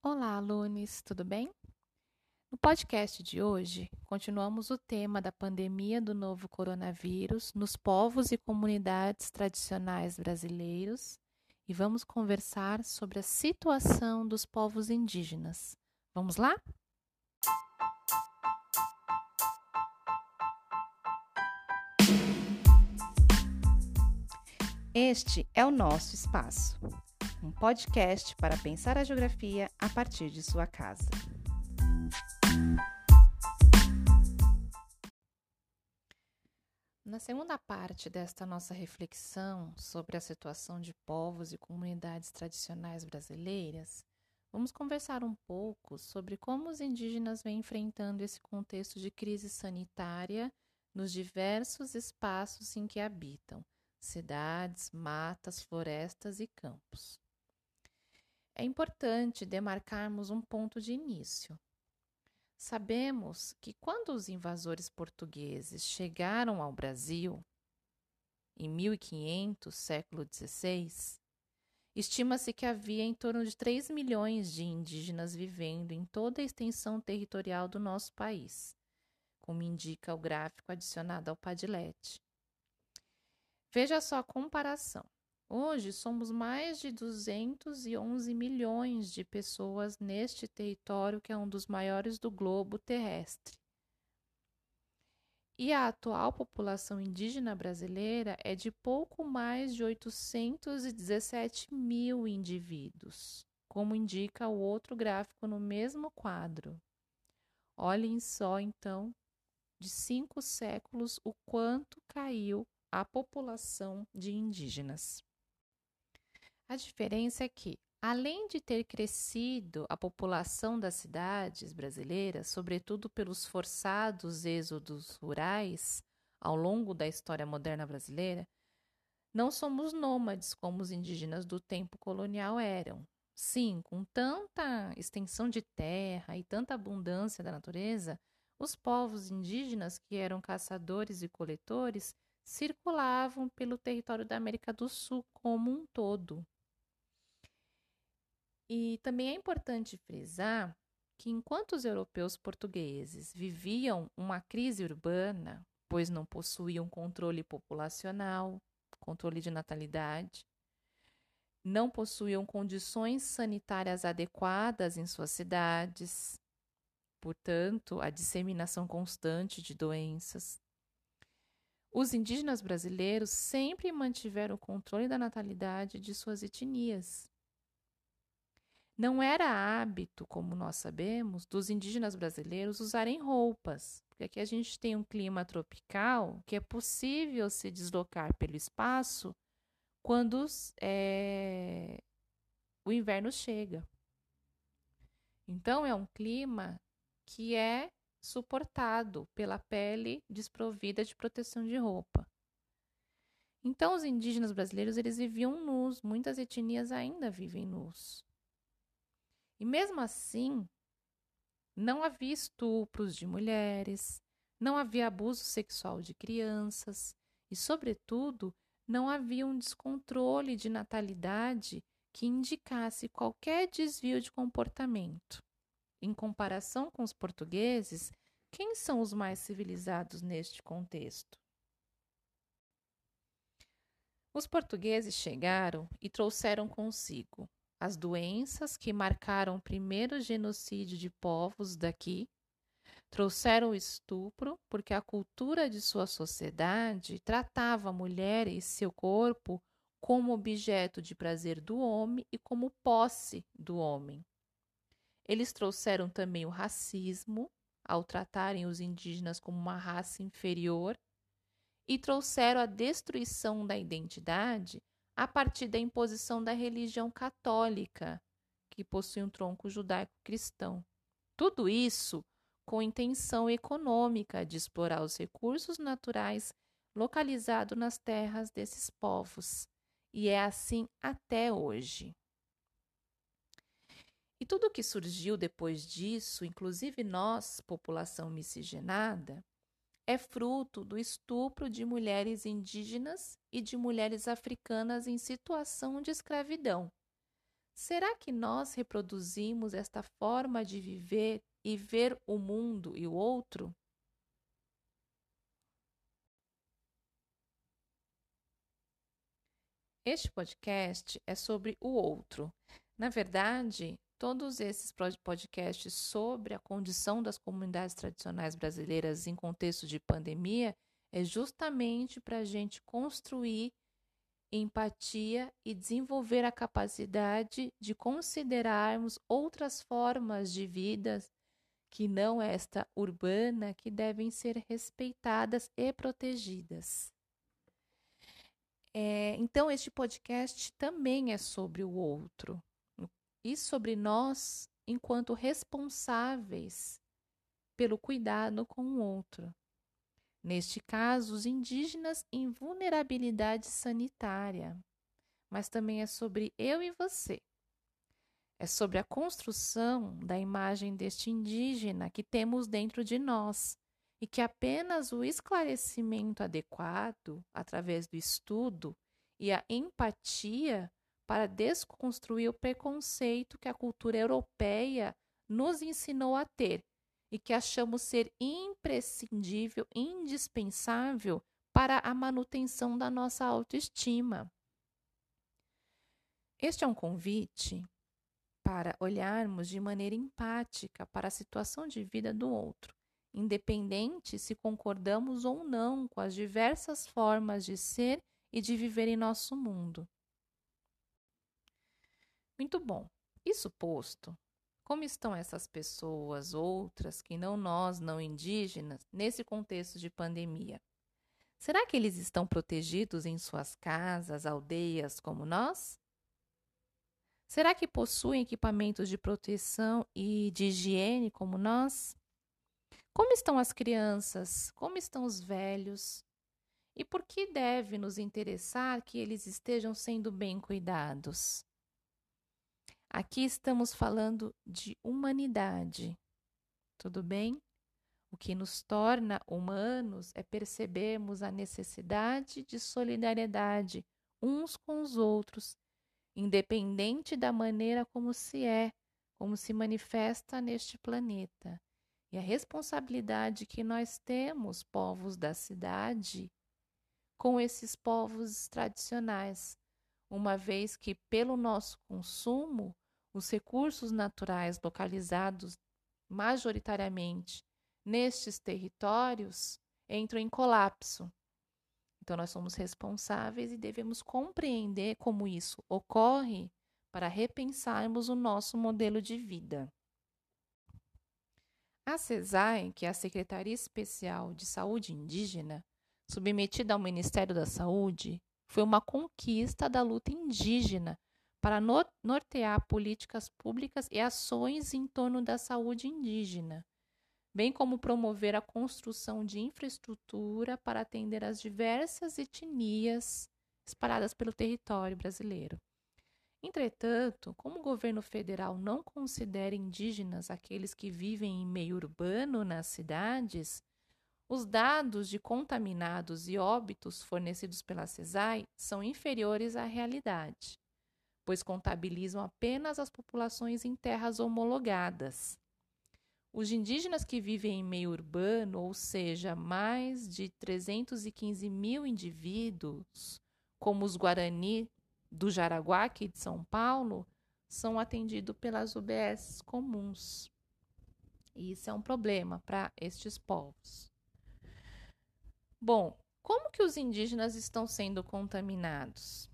Olá, alunos, tudo bem? No podcast de hoje, continuamos o tema da pandemia do novo coronavírus nos povos e comunidades tradicionais brasileiros e vamos conversar sobre a situação dos povos indígenas. Vamos lá? Este é o nosso espaço um podcast para pensar a geografia a partir de sua casa. Na segunda parte desta nossa reflexão sobre a situação de povos e comunidades tradicionais brasileiras, vamos conversar um pouco sobre como os indígenas vêm enfrentando esse contexto de crise sanitária nos diversos espaços em que habitam cidades, matas, florestas e campos é importante demarcarmos um ponto de início. Sabemos que quando os invasores portugueses chegaram ao Brasil, em 1500, século XVI, estima-se que havia em torno de 3 milhões de indígenas vivendo em toda a extensão territorial do nosso país, como indica o gráfico adicionado ao Padlet. Veja só a comparação. Hoje somos mais de 211 milhões de pessoas neste território que é um dos maiores do globo terrestre. E a atual população indígena brasileira é de pouco mais de 817 mil indivíduos, como indica o outro gráfico no mesmo quadro. Olhem só, então, de cinco séculos, o quanto caiu a população de indígenas. A diferença é que, além de ter crescido a população das cidades brasileiras, sobretudo pelos forçados êxodos rurais ao longo da história moderna brasileira, não somos nômades como os indígenas do tempo colonial eram. Sim, com tanta extensão de terra e tanta abundância da natureza, os povos indígenas, que eram caçadores e coletores, circulavam pelo território da América do Sul como um todo. E também é importante frisar que enquanto os europeus portugueses viviam uma crise urbana, pois não possuíam controle populacional, controle de natalidade, não possuíam condições sanitárias adequadas em suas cidades, portanto, a disseminação constante de doenças. Os indígenas brasileiros sempre mantiveram o controle da natalidade de suas etnias, não era hábito, como nós sabemos, dos indígenas brasileiros usarem roupas, porque aqui a gente tem um clima tropical que é possível se deslocar pelo espaço quando é, o inverno chega. Então, é um clima que é suportado pela pele desprovida de proteção de roupa. Então, os indígenas brasileiros eles viviam nus, muitas etnias ainda vivem nus. E mesmo assim, não havia estupros de mulheres, não havia abuso sexual de crianças e, sobretudo, não havia um descontrole de natalidade que indicasse qualquer desvio de comportamento. Em comparação com os portugueses, quem são os mais civilizados neste contexto? Os portugueses chegaram e trouxeram consigo as doenças que marcaram o primeiro genocídio de povos daqui, trouxeram o estupro, porque a cultura de sua sociedade tratava a mulher e seu corpo como objeto de prazer do homem e como posse do homem. Eles trouxeram também o racismo, ao tratarem os indígenas como uma raça inferior, e trouxeram a destruição da identidade a partir da imposição da religião católica, que possui um tronco judaico-cristão. Tudo isso com intenção econômica de explorar os recursos naturais localizados nas terras desses povos. E é assim até hoje. E tudo que surgiu depois disso, inclusive nós, população miscigenada, é fruto do estupro de mulheres indígenas e de mulheres africanas em situação de escravidão, Será que nós reproduzimos esta forma de viver e ver o mundo e o outro? Este podcast é sobre o outro. Na verdade, todos esses podcasts sobre a condição das comunidades tradicionais brasileiras em contexto de pandemia é justamente para a gente construir empatia e desenvolver a capacidade de considerarmos outras formas de vida que não esta urbana que devem ser respeitadas e protegidas. É, então, este podcast também é sobre o outro e sobre nós enquanto responsáveis pelo cuidado com o outro. Neste caso, os indígenas em vulnerabilidade sanitária. Mas também é sobre eu e você. É sobre a construção da imagem deste indígena que temos dentro de nós e que apenas o esclarecimento adequado, através do estudo e a empatia, para desconstruir o preconceito que a cultura europeia nos ensinou a ter e que achamos ser imprescindível, indispensável para a manutenção da nossa autoestima. Este é um convite para olharmos de maneira empática para a situação de vida do outro independente se concordamos ou não com as diversas formas de ser e de viver em nosso mundo. Muito bom. Isso posto, como estão essas pessoas, outras que não nós, não indígenas, nesse contexto de pandemia? Será que eles estão protegidos em suas casas, aldeias, como nós? Será que possuem equipamentos de proteção e de higiene como nós? Como estão as crianças? Como estão os velhos? E por que deve nos interessar que eles estejam sendo bem cuidados? Aqui estamos falando de humanidade. Tudo bem? O que nos torna humanos é percebermos a necessidade de solidariedade uns com os outros, independente da maneira como se é, como se manifesta neste planeta e a responsabilidade que nós temos, povos da cidade, com esses povos tradicionais, uma vez que, pelo nosso consumo, os recursos naturais localizados majoritariamente nestes territórios entram em colapso. Então, nós somos responsáveis e devemos compreender como isso ocorre para repensarmos o nosso modelo de vida. A CESAI, que é a Secretaria Especial de Saúde Indígena, submetida ao Ministério da Saúde, foi uma conquista da luta indígena para nortear políticas públicas e ações em torno da saúde indígena, bem como promover a construção de infraestrutura para atender as diversas etnias espalhadas pelo território brasileiro. Entretanto, como o governo federal não considera indígenas aqueles que vivem em meio urbano nas cidades, os dados de contaminados e óbitos fornecidos pela CESAI são inferiores à realidade, pois contabilizam apenas as populações em terras homologadas. Os indígenas que vivem em meio urbano, ou seja, mais de 315 mil indivíduos, como os Guarani do Jaraguá, aqui de São Paulo, são atendidos pelas UBS comuns. E isso é um problema para estes povos. Bom, como que os indígenas estão sendo contaminados?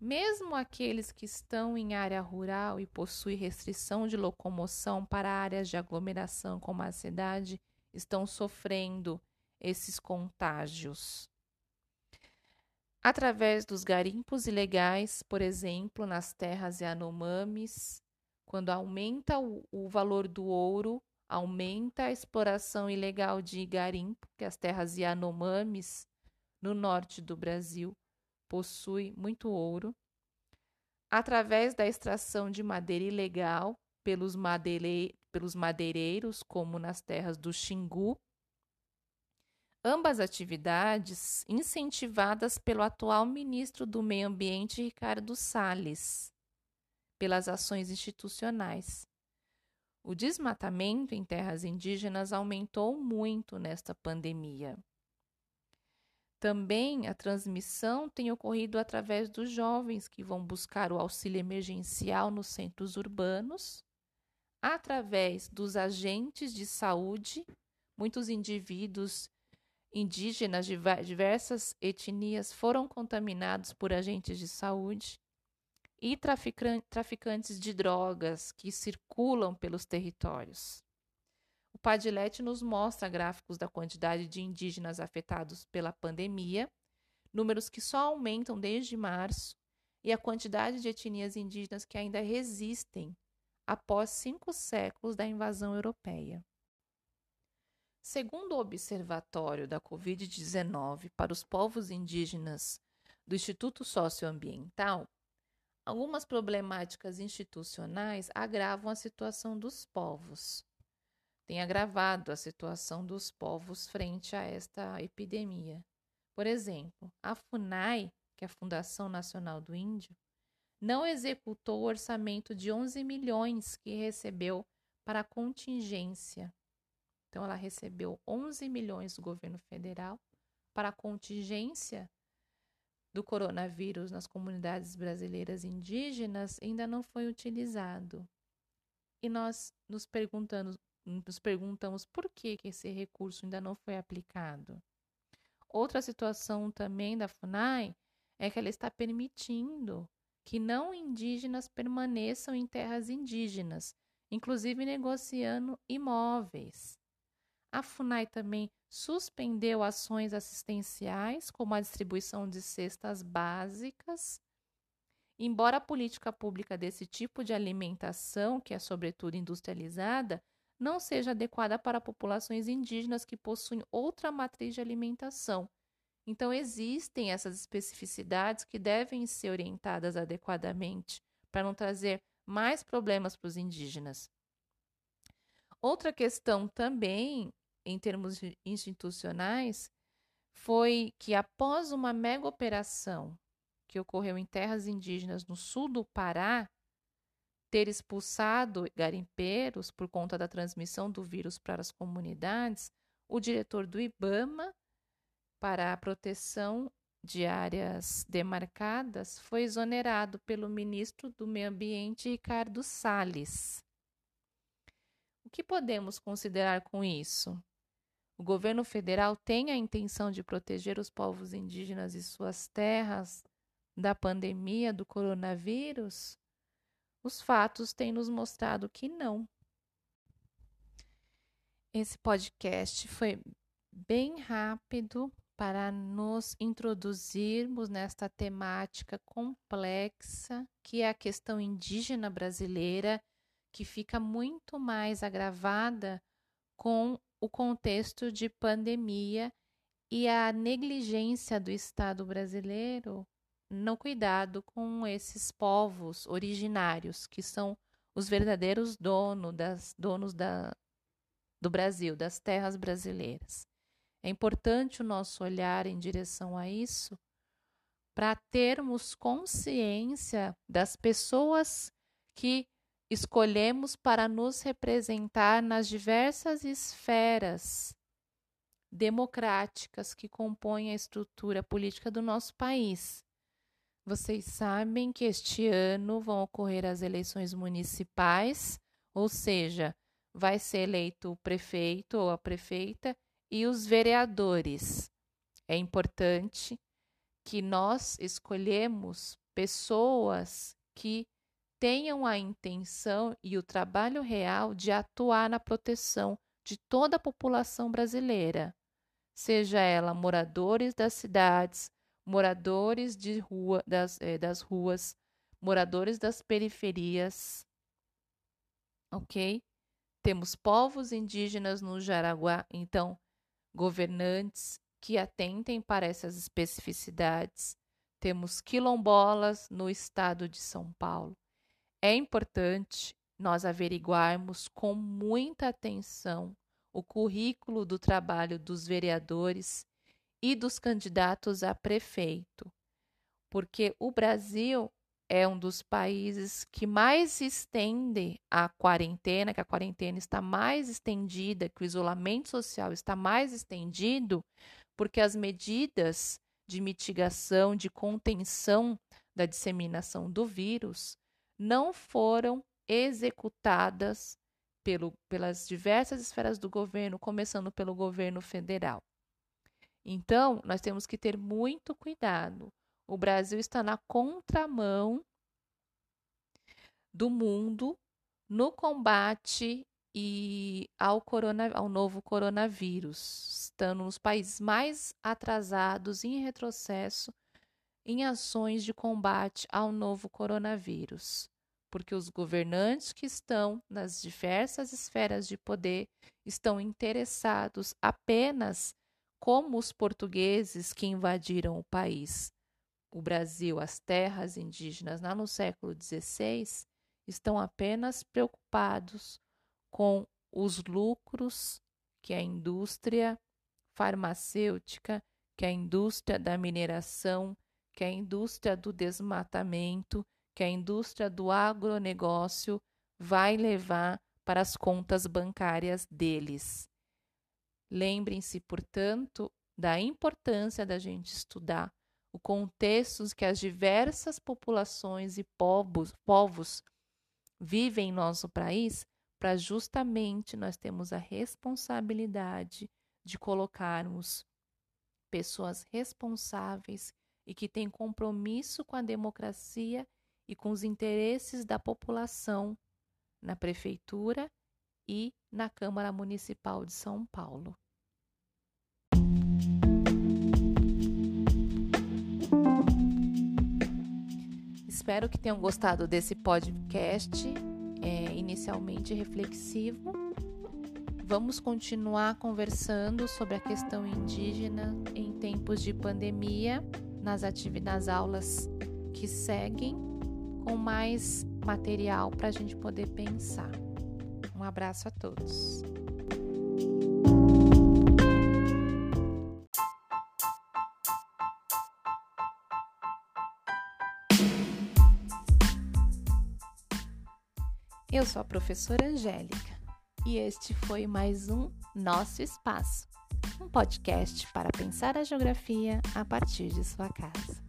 Mesmo aqueles que estão em área rural e possuem restrição de locomoção para áreas de aglomeração como a cidade, estão sofrendo esses contágios. Através dos garimpos ilegais, por exemplo, nas terras Yanomamis, quando aumenta o, o, valor do ouro, aumenta a exploração ilegal de garimpo, que as terras Yanomamis no norte do Brasil possuem muito ouro. Através da extração de madeira ilegal pelos, pelos madeireiros, como nas terras do Xingu, ambas atividades incentivadas pelo atual ministro do Meio Ambiente, Ricardo Salles. pelas ações institucionais. O desmatamento em terras indígenas aumentou muito nesta pandemia. Também a transmissão tem ocorrido através dos jovens que vão buscar o auxílio emergencial nos centros urbanos, através dos agentes de saúde, muitos indivíduos indígenas de diversas etnias foram contaminados por agentes de saúde e traficantes de drogas que circulam pelos territórios. O Padilete nos mostra gráficos da quantidade de indígenas afetados pela pandemia, números que só aumentam desde março, e a quantidade de etnias indígenas que ainda resistem após cinco séculos da invasão europeia. Segundo o Observatório da Covid-19 para os povos indígenas do Instituto Socioambiental, algumas problemáticas institucionais agravam a situação dos povos. Tem agravado a situação dos povos frente a esta epidemia. Por exemplo, a FUNAI, que é a Fundação Nacional do Índio, não executou o orçamento de 11 milhões que recebeu para contingência então, ela recebeu 11 milhões do governo federal para contingência do coronavírus nas comunidades brasileiras indígenas ainda não foi utilizado. E nós nos perguntamos, nos perguntamos por que, que esse recurso ainda não foi aplicado. Outra situação também da FUNAI é que ela está permitindo que não indígenas permaneçam em terras indígenas, inclusive negociando imóveis. A FUNAI também suspendeu ações assistenciais, como a distribuição de cestas básicas. Embora a política pública desse tipo de alimentação, que é sobretudo industrializada, não seja adequada para populações indígenas que possuem outra matriz de alimentação. Então, existem essas especificidades que devem ser orientadas adequadamente para não trazer mais problemas para os indígenas. Outra questão também em termos institucionais foi que após uma mega operação que ocorreu em terras indígenas no sul do Pará, ter expulsado garimpeiros por conta da transmissão do vírus para as comunidades, o diretor do IBAMA para a proteção de áreas demarcadas foi exonerado pelo ministro do Meio Ambiente Ricardo Salles. O que podemos considerar com isso? O governo federal tem a intenção de proteger os povos indígenas e suas terras da pandemia do coronavírus? Os fatos têm nos mostrado que não. Esse podcast foi bem rápido para nos introduzirmos nesta temática complexa que é a questão indígena brasileira, que fica muito mais agravada com o contexto de pandemia e a negligência do Estado brasileiro no cuidado com esses povos originários, que são os verdadeiros donos, das, donos da, do Brasil, das terras brasileiras. É importante o nosso olhar em direção a isso para termos consciência das pessoas que escolhemos para nos representar nas diversas esferas democráticas que compõem a estrutura política do nosso país. Vocês sabem que este ano vão ocorrer as eleições municipais, ou seja, vai ser eleito o prefeito ou a prefeita e os vereadores. É importante que nós escolhemos pessoas que tenham a intenção e o trabalho real de atuar na proteção de toda a população brasileira, seja ela moradores das cidades, moradores de rua, das, eh, das ruas, moradores das periferias. Ok? Temos povos indígenas no Jaraguá, então, governantes que atentem para essas especificidades. Temos quilombolas no estado de São Paulo é importante nós averiguarmos com muita atenção o currículo do trabalho dos vereadores e dos candidatos a prefeito, porque o Brasil é um dos países que mais estende a quarentena, que a quarentena está mais estendida, que o isolamento social está mais estendido, porque as medidas de mitigação, de contenção da disseminação do vírus não foram executadas pelo, pelas diversas esferas do governo, começando pelo governo federal. Então, nós temos que ter muito cuidado. O Brasil está na contramão do mundo no combate e ao, corona, ao novo coronavírus, estando nos países mais atrasados em retrocesso em ações de combate ao novo coronavírus, porque os governantes que estão nas diversas esferas de poder estão interessados apenas como os portugueses que invadiram o país o Brasil, as terras indígenas lá no século XVI, estão apenas preocupados com os lucros que a indústria farmacêutica, que a indústria da mineração, que a indústria do desmatamento, que a indústria do agronegócio vai levar para as contas bancárias deles. Lembrem-se, portanto, da importância da gente estudar o contexto que as diversas populações e povos, povos vivem em nosso país, para justamente nós temos a responsabilidade de colocarmos pessoas responsáveis e que têm compromisso com a democracia e com os interesses da população na prefeitura e na Câmara Municipal de São Paulo. Espero que tenham gostado desse podcast, é, inicialmente reflexivo. Vamos continuar conversando sobre a questão indígena em tempos de pandemia, nas nas aulas que seguem, com mais material para a gente poder pensar. Um abraço a todos. Eu sou a professora Angélica e este foi mais um Nosso Espaço, um podcast para pensar a geografia a partir de sua casa.